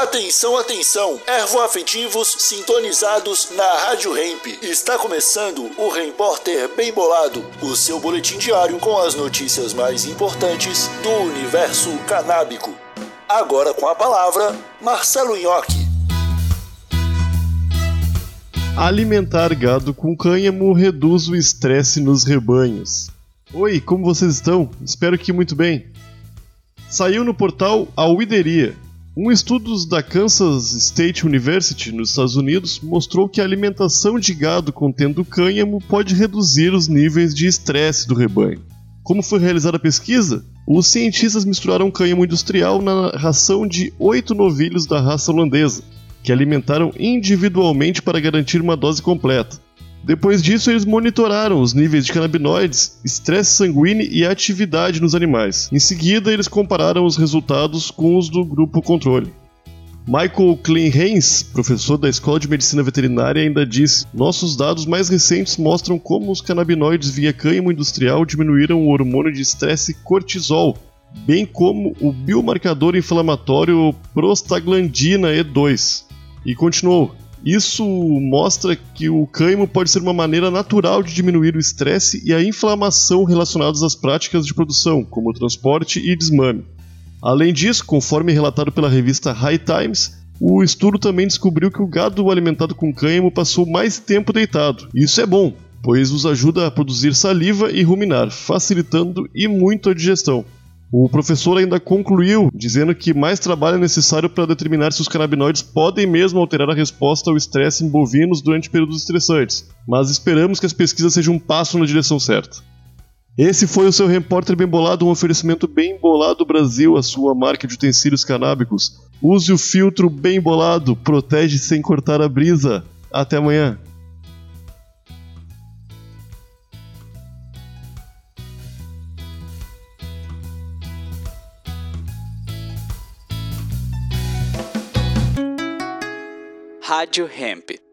Atenção, atenção, ervoafetivos sintonizados na Rádio Hemp. Está começando o Repórter Bem Bolado, o seu boletim diário com as notícias mais importantes do universo canábico. Agora com a palavra, Marcelo Nhoque. Alimentar gado com cânhamo reduz o estresse nos rebanhos. Oi, como vocês estão? Espero que muito bem. Saiu no portal A Uideria, um estudo da Kansas State University, nos Estados Unidos, mostrou que a alimentação de gado contendo cânhamo pode reduzir os níveis de estresse do rebanho. Como foi realizada a pesquisa? Os cientistas misturaram cânhamo industrial na ração de oito novilhos da raça holandesa, que alimentaram individualmente para garantir uma dose completa. Depois disso, eles monitoraram os níveis de canabinoides, estresse sanguíneo e atividade nos animais. Em seguida, eles compararam os resultados com os do grupo controle. Michael Kleinhans, professor da Escola de Medicina Veterinária, ainda disse: Nossos dados mais recentes mostram como os canabinoides via cânhamo industrial diminuíram o hormônio de estresse cortisol, bem como o biomarcador inflamatório prostaglandina E2. E continuou: isso mostra que o cânhamo pode ser uma maneira natural de diminuir o estresse e a inflamação relacionados às práticas de produção, como transporte e desmame. Além disso, conforme relatado pela revista High Times, o estudo também descobriu que o gado alimentado com cânhamo passou mais tempo deitado. Isso é bom, pois os ajuda a produzir saliva e ruminar, facilitando e muito a digestão. O professor ainda concluiu dizendo que mais trabalho é necessário para determinar se os canabinoides podem mesmo alterar a resposta ao estresse em bovinos durante períodos estressantes, mas esperamos que as pesquisas sejam um passo na direção certa. Esse foi o seu Repórter Bem Bolado, um oferecimento Bem Bolado Brasil, a sua marca de utensílios canábicos. Use o filtro Bem Bolado, protege sem cortar a brisa. Até amanhã. Rádio Hemp.